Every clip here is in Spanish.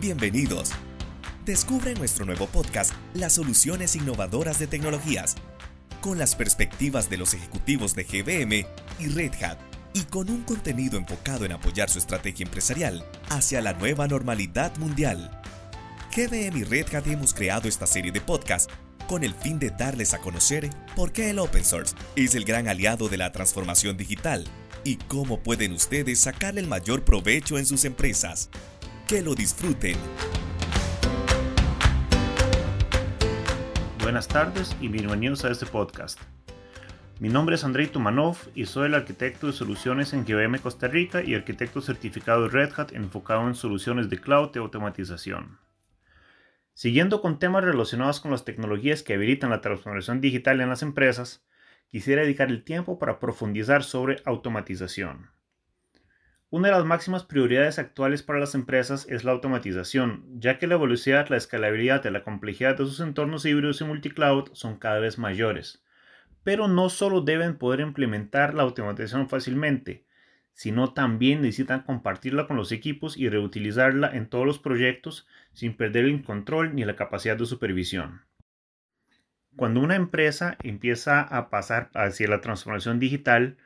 Bienvenidos. Descubre nuestro nuevo podcast las soluciones innovadoras de tecnologías, con las perspectivas de los ejecutivos de GBM y Red Hat, y con un contenido enfocado en apoyar su estrategia empresarial hacia la nueva normalidad mundial. GBM y Red Hat hemos creado esta serie de podcasts con el fin de darles a conocer por qué el open source es el gran aliado de la transformación digital y cómo pueden ustedes sacarle el mayor provecho en sus empresas. Que lo disfruten. Buenas tardes y bienvenidos a este podcast. Mi nombre es Andrei Tumanov y soy el arquitecto de soluciones en GBM Costa Rica y arquitecto certificado de Red Hat enfocado en soluciones de cloud y automatización. Siguiendo con temas relacionados con las tecnologías que habilitan la transformación digital en las empresas, quisiera dedicar el tiempo para profundizar sobre automatización. Una de las máximas prioridades actuales para las empresas es la automatización, ya que la velocidad, la escalabilidad y la complejidad de sus entornos híbridos y multicloud son cada vez mayores. Pero no solo deben poder implementar la automatización fácilmente, sino también necesitan compartirla con los equipos y reutilizarla en todos los proyectos sin perder el control ni la capacidad de supervisión. Cuando una empresa empieza a pasar hacia la transformación digital,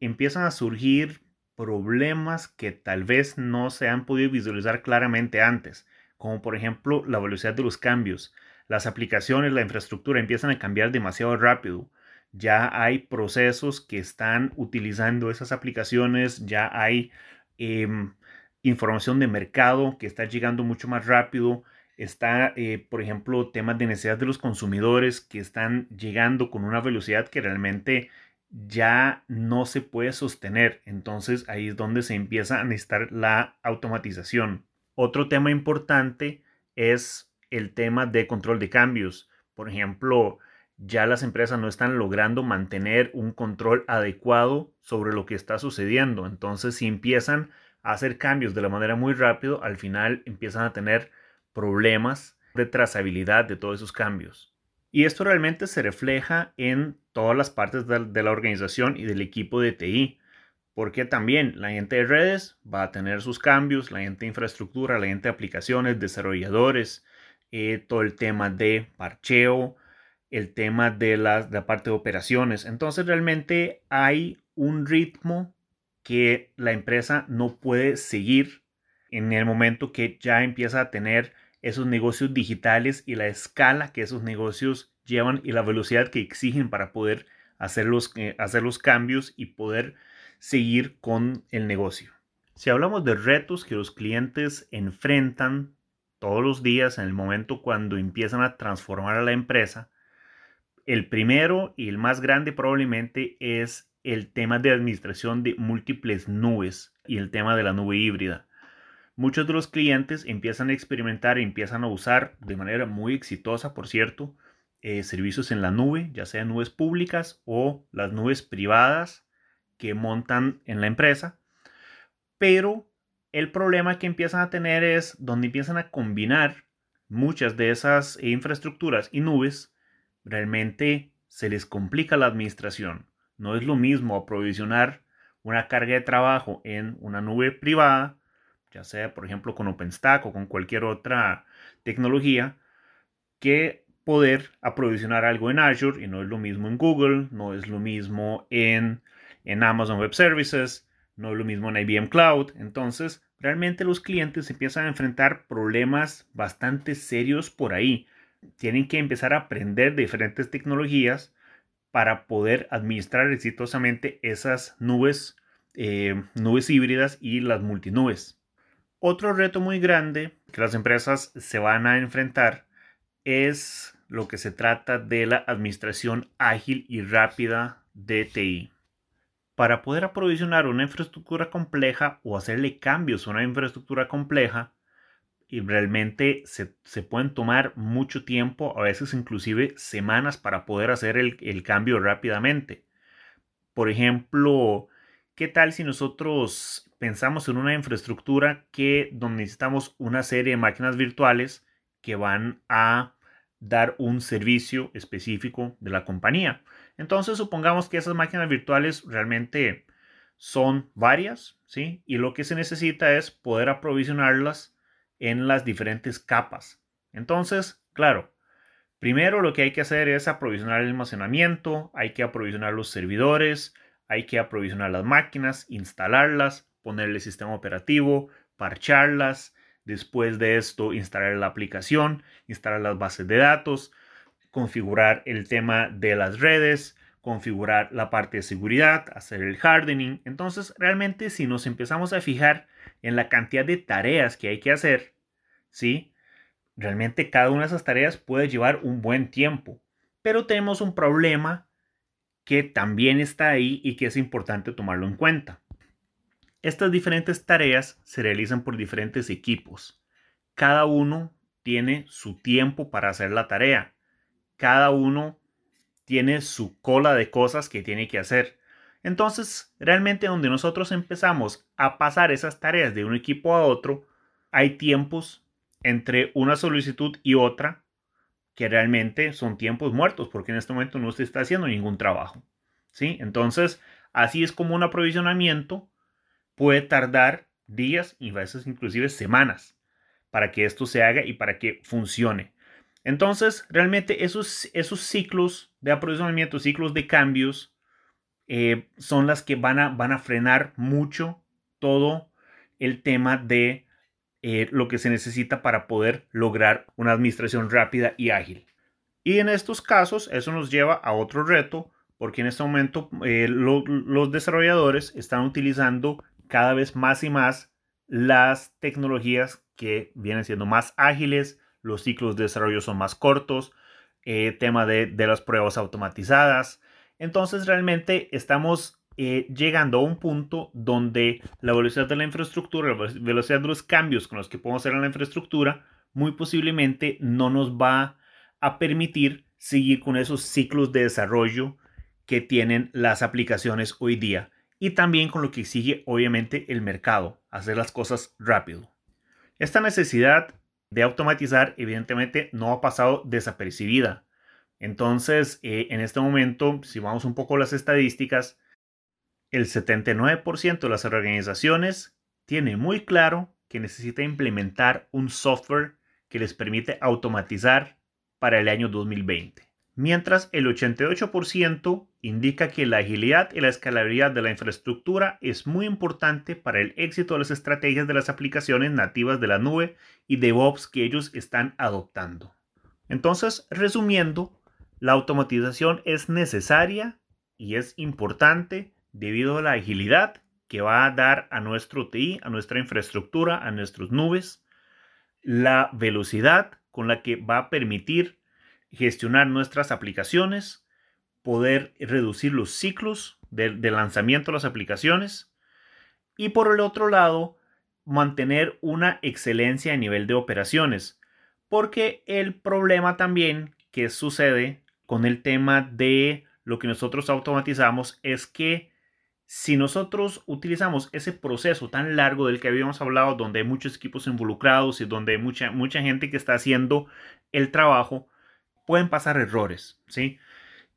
empiezan a surgir problemas que tal vez no se han podido visualizar claramente antes, como por ejemplo la velocidad de los cambios. Las aplicaciones, la infraestructura empiezan a cambiar demasiado rápido ya hay procesos que están utilizando esas aplicaciones, ya hay em, información de mercado que está llegando mucho más rápido, está, eh, por ejemplo, temas de necesidad de los consumidores que están llegando con una velocidad que realmente ya no se puede sostener. Entonces ahí es donde se empieza a necesitar la automatización. Otro tema importante es el tema de control de cambios. Por ejemplo, ya las empresas no están logrando mantener un control adecuado sobre lo que está sucediendo. Entonces, si empiezan a hacer cambios de la manera muy rápido, al final empiezan a tener problemas de trazabilidad de todos esos cambios. Y esto realmente se refleja en todas las partes de, la organización y del equipo de TI, porque también la gente de redes va a tener sus cambios, la gente de infraestructura, la gente de aplicaciones, desarrolladores, eh, todo el tema de parcheo, el tema de la, parte de operaciones. Entonces realmente hay un ritmo que la empresa no puede seguir en el momento que ya empieza a tener esos negocios digitales y la escala que esos negocios llevan y la velocidad que exigen para poder hacer los, eh, hacer los cambios y poder seguir con el negocio. Si hablamos de retos que los clientes enfrentan todos los días en el momento cuando empiezan a transformar a la empresa, el primero y el más grande probablemente es el tema de administración de múltiples nubes y el tema de la nube híbrida. Muchos de los clientes empiezan a experimentar y empiezan a usar de manera muy exitosa, por cierto, eh, servicios en la nube, ya sean nubes públicas o las nubes privadas que montan en la empresa. Pero el problema que empiezan a tener es donde empiezan a combinar muchas de esas infraestructuras y nubes realmente se les complica la administración. No es lo mismo aprovisionar una carga de trabajo en una nube privada, ya sea por ejemplo con OpenStack o con cualquier otra tecnología, que poder aprovisionar algo en Azure y no es lo mismo en Google, no es lo mismo en, en Amazon Web Services, no es lo mismo en IBM Cloud. Entonces, realmente los clientes empiezan a enfrentar problemas bastante serios por ahí tienen que empezar a aprender diferentes tecnologías para poder administrar exitosamente esas nubes, eh, nubes híbridas y las multinubes. Otro reto muy grande que las empresas se van a enfrentar es lo que se trata de la administración ágil y rápida de TI. Para poder aprovisionar una infraestructura compleja o hacerle cambios a una infraestructura compleja, y realmente se, pueden tomar mucho tiempo, a veces inclusive semanas para poder hacer el, cambio rápidamente. Por ejemplo, ¿qué tal si nosotros pensamos en una infraestructura que donde necesitamos una serie de máquinas virtuales que van a dar un servicio específico de la compañía? Entonces supongamos que esas máquinas virtuales realmente son varias, ¿sí? Y lo que se necesita es poder aprovisionarlas en las diferentes capas. Entonces, claro, primero lo que hay que hacer es aprovisionar el almacenamiento, hay que aprovisionar los servidores, hay que aprovisionar las máquinas, instalarlas, ponerle sistema operativo, parcharlas, después de esto instalar la aplicación, instalar las bases de datos, configurar el tema de las redes, configurar la parte de seguridad, hacer el hardening. Entonces, realmente si nos empezamos a fijar en la cantidad de tareas que hay que hacer, ¿sí? Realmente cada una de esas tareas puede llevar un buen tiempo, pero tenemos un problema que también está ahí y que es importante tomarlo en cuenta. Estas diferentes tareas se realizan por diferentes equipos. Cada uno tiene su tiempo para hacer la tarea. Cada uno tiene su cola de cosas que tiene que hacer. Entonces, realmente donde nosotros empezamos a pasar esas tareas de un equipo a otro, hay tiempos entre una solicitud y otra que realmente son tiempos muertos porque en este momento no se está haciendo ningún trabajo. ¿sí? Entonces, así es como un aprovisionamiento puede tardar días y a veces inclusive semanas para que esto se haga y para que funcione. Entonces, realmente esos, esos ciclos de aprovisionamiento, ciclos de cambios, eh, son las que van a, van a frenar mucho todo el tema de eh, lo que se necesita para poder lograr una administración rápida y ágil. Y en estos casos, eso nos lleva a otro reto, porque en este momento eh, los desarrolladores están utilizando cada vez más y más las tecnologías que vienen siendo más ágiles, los ciclos de desarrollo son más cortos, eh, tema de, las pruebas automatizadas. Entonces realmente estamos eh, llegando a un punto donde la velocidad de la infraestructura, la velocidad de los cambios con los que podemos hacer en la infraestructura, muy posiblemente no nos va a permitir seguir con esos ciclos de desarrollo que tienen las aplicaciones hoy día y también con lo que exige obviamente el mercado, hacer las cosas rápido. Esta necesidad de automatizar, evidentemente no ha pasado desapercibida. Entonces, eh, en este momento, si vamos un poco a las estadísticas, el 79% de las organizaciones tiene muy claro que necesita implementar un software que les permite automatizar para el año 2020 mientras el 88% indica que la agilidad y la escalabilidad de la infraestructura es muy importante para el éxito de las estrategias de las aplicaciones nativas de la nube y DevOps que ellos están adoptando. Entonces, resumiendo, la automatización es necesaria y es importante debido a la agilidad que va a dar a nuestro TI, a nuestra infraestructura, a nuestras nubes, la velocidad con la que va a permitir gestionar nuestras aplicaciones, poder reducir los ciclos de, lanzamiento de las aplicaciones y por el otro lado, mantener una excelencia a nivel de operaciones. Porque el problema también que sucede con el tema de lo que nosotros automatizamos es que si nosotros utilizamos ese proceso tan largo del que habíamos hablado, donde hay muchos equipos involucrados y donde hay mucha, mucha gente que está haciendo el trabajo, pueden pasar errores, ¿sí?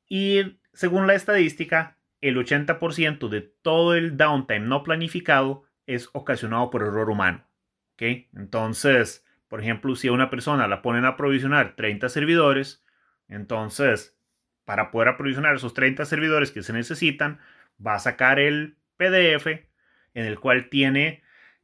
Y según la estadística, el 80% de todo el downtime no planificado es ocasionado por error humano, ¿ok? Entonces, por ejemplo, si a una persona la ponen a provisionar 30 servidores, entonces, para poder aprovisionar esos 30 servidores que se necesitan, va a sacar el PDF en el cual tiene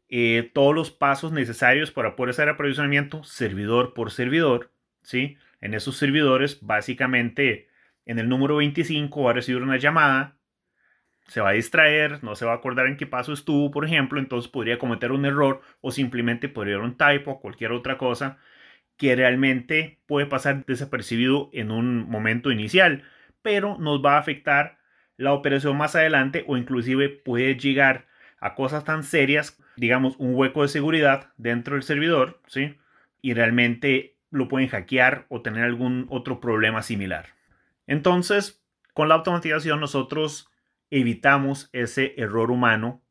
eh, todos los pasos necesarios para poder hacer aprovisionamiento servidor por servidor, ¿sí? En esos servidores, básicamente en el número 25 va a recibir una llamada, se va a distraer, no se va a acordar en qué paso estuvo, por ejemplo, entonces podría cometer un error o simplemente podría haber un typo o cualquier otra cosa que realmente puede pasar desapercibido en un momento inicial, pero nos va a afectar la operación más adelante o inclusive puede llegar a cosas tan serias, digamos un hueco de seguridad dentro del servidor, ¿sí? Y realmente lo pueden hackear o tener algún otro problema similar. Entonces, con la automatización nosotros evitamos ese error humano.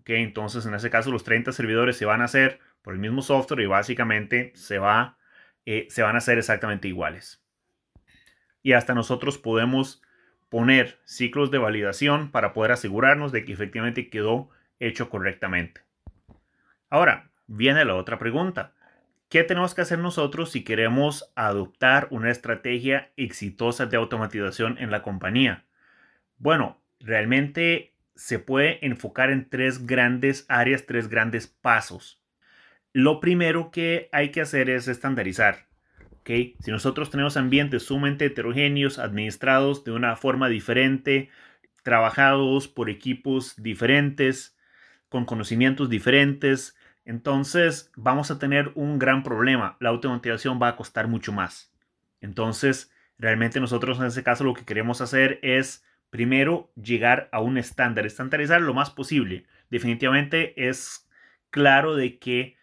¿okay? Entonces, en ese caso, los 30 servidores se van a hacer por el mismo software y básicamente se, va, eh, se van a hacer exactamente iguales. Y hasta nosotros podemos poner ciclos de validación para poder asegurarnos de que efectivamente quedó hecho correctamente. Ahora, viene la otra pregunta ¿Qué tenemos que hacer nosotros si queremos adoptar una estrategia exitosa de automatización en la compañía? Bueno, realmente se puede enfocar en tres grandes áreas, tres grandes pasos. Lo primero que hay que hacer es estandarizar. ¿okay? Si nosotros tenemos ambientes sumamente heterogéneos, administrados de una forma diferente, trabajados por equipos diferentes, con conocimientos diferentes, entonces vamos a tener un gran problema. La automatización va a costar mucho más. Entonces, realmente nosotros en ese caso lo que queremos hacer es primero llegar a un estándar, estandarizar lo más posible. Definitivamente es claro de que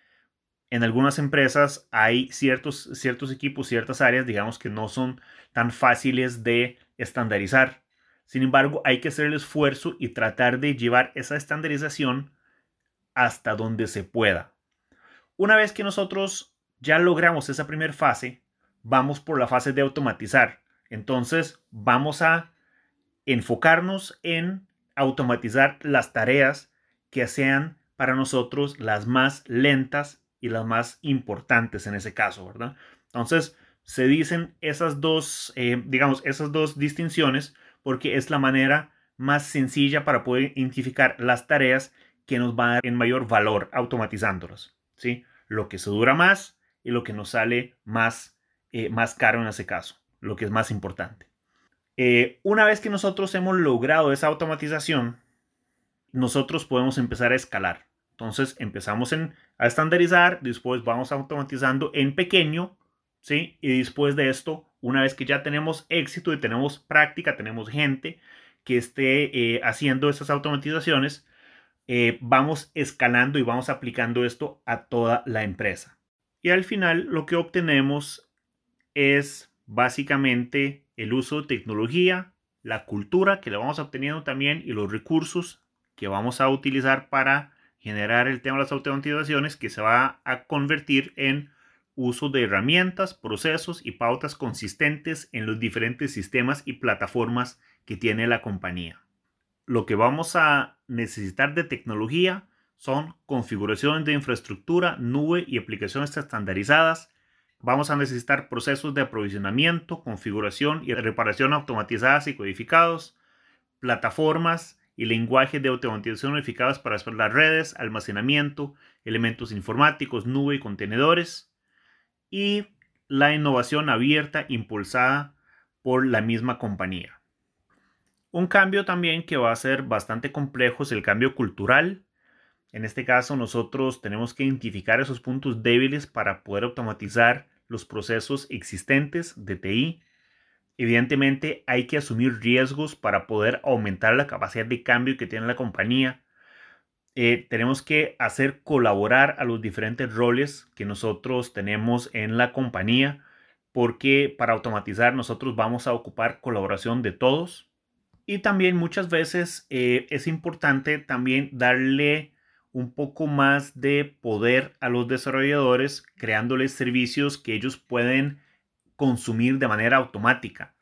en algunas empresas hay ciertos, ciertos equipos, ciertas áreas, digamos, que no son tan fáciles de estandarizar. Sin embargo, hay que hacer el esfuerzo y tratar de llevar esa estandarización hasta donde se pueda. Una vez que nosotros ya logramos esa primera fase, vamos por la fase de automatizar. Entonces vamos a enfocarnos en automatizar las tareas que sean para nosotros las más lentas y las más importantes en ese caso, ¿verdad? Entonces se dicen esas dos, eh, digamos, esas dos distinciones porque es la manera más sencilla para poder identificar las tareas que nos va a dar en mayor valor automatizándolos, ¿sí? Lo que se dura más y lo que nos sale más, eh, más caro en ese caso, lo que es más importante. Eh, una vez que nosotros hemos logrado esa automatización, nosotros podemos empezar a escalar. Entonces empezamos en, a estandarizar, después vamos automatizando en pequeño, ¿sí? Y después de esto, una vez que ya tenemos éxito y tenemos práctica, tenemos gente que esté eh, haciendo esas automatizaciones, eh, vamos escalando y vamos aplicando esto a toda la empresa. Y al final lo que obtenemos es básicamente el uso de tecnología, la cultura que le vamos obteniendo también y los recursos que vamos a utilizar para generar el tema de las automatizaciones que se va a convertir en uso de herramientas, procesos y pautas consistentes en los diferentes sistemas y plataformas que tiene la compañía lo que vamos a necesitar de tecnología son configuraciones de infraestructura, nube y aplicaciones estandarizadas. Vamos a necesitar procesos de aprovisionamiento, configuración y reparación automatizadas y codificados, plataformas y lenguajes de automatización unificados para las redes, almacenamiento, elementos informáticos, nube y contenedores. Y la innovación abierta impulsada por la misma compañía. Un cambio también que va a ser bastante complejo es el cambio cultural. En este caso nosotros tenemos que identificar esos puntos débiles para poder automatizar los procesos existentes de TI. Evidentemente hay que asumir riesgos para poder aumentar la capacidad de cambio que tiene la compañía. Eh, tenemos que hacer colaborar a los diferentes roles que nosotros tenemos en la compañía porque para automatizar nosotros vamos a ocupar colaboración de todos y también muchas veces eh, es importante también darle un poco más de poder a los desarrolladores creándoles servicios que ellos pueden consumir de manera automática.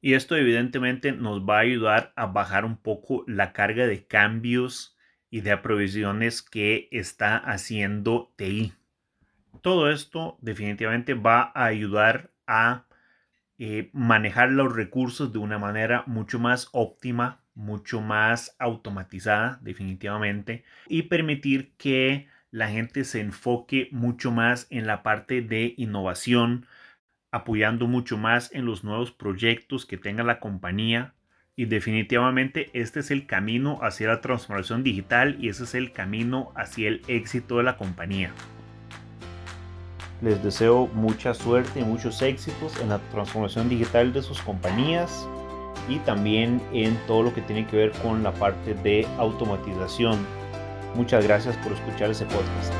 Y esto evidentemente nos va a ayudar a bajar un poco la carga de cambios y de aprovisiones que está haciendo TI. Todo esto definitivamente va a ayudar a eh, manejar los recursos de una manera mucho más óptima, mucho más automatizada definitivamente y permitir que la gente se enfoque mucho más en la parte de innovación, apoyando mucho más en los nuevos proyectos que tenga la compañía. Y definitivamente este es el camino hacia la transformación digital y ese es el camino hacia el éxito de la compañía. Les deseo mucha suerte y muchos éxitos en la transformación digital de sus compañías y también en todo lo que tiene que ver con la parte de automatización. Muchas gracias por escuchar ese podcast.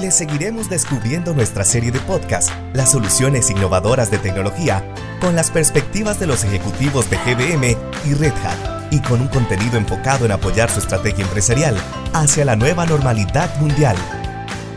Les seguiremos descubriendo nuestra serie de podcast, las soluciones innovadoras de tecnología, con las perspectivas de los ejecutivos de GBM y Red Hat, y con un contenido enfocado en apoyar su estrategia empresarial hacia la nueva normalidad mundial.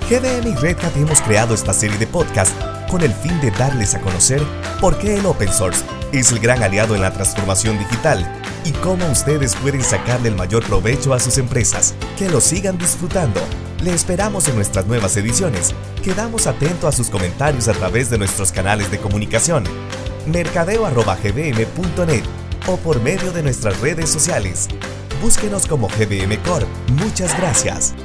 GDM y Redhat hemos creado esta serie de podcast con el fin de darles a conocer por qué el open source es el gran aliado en la transformación digital y cómo ustedes pueden sacarle el mayor provecho a sus empresas. Que lo sigan disfrutando. Le esperamos en nuestras nuevas ediciones. Quedamos atentos a sus comentarios a través de nuestros canales de comunicación mercadeo.gbm.net o por medio de nuestras redes sociales. Búsquenos como GDM Corp. Muchas gracias.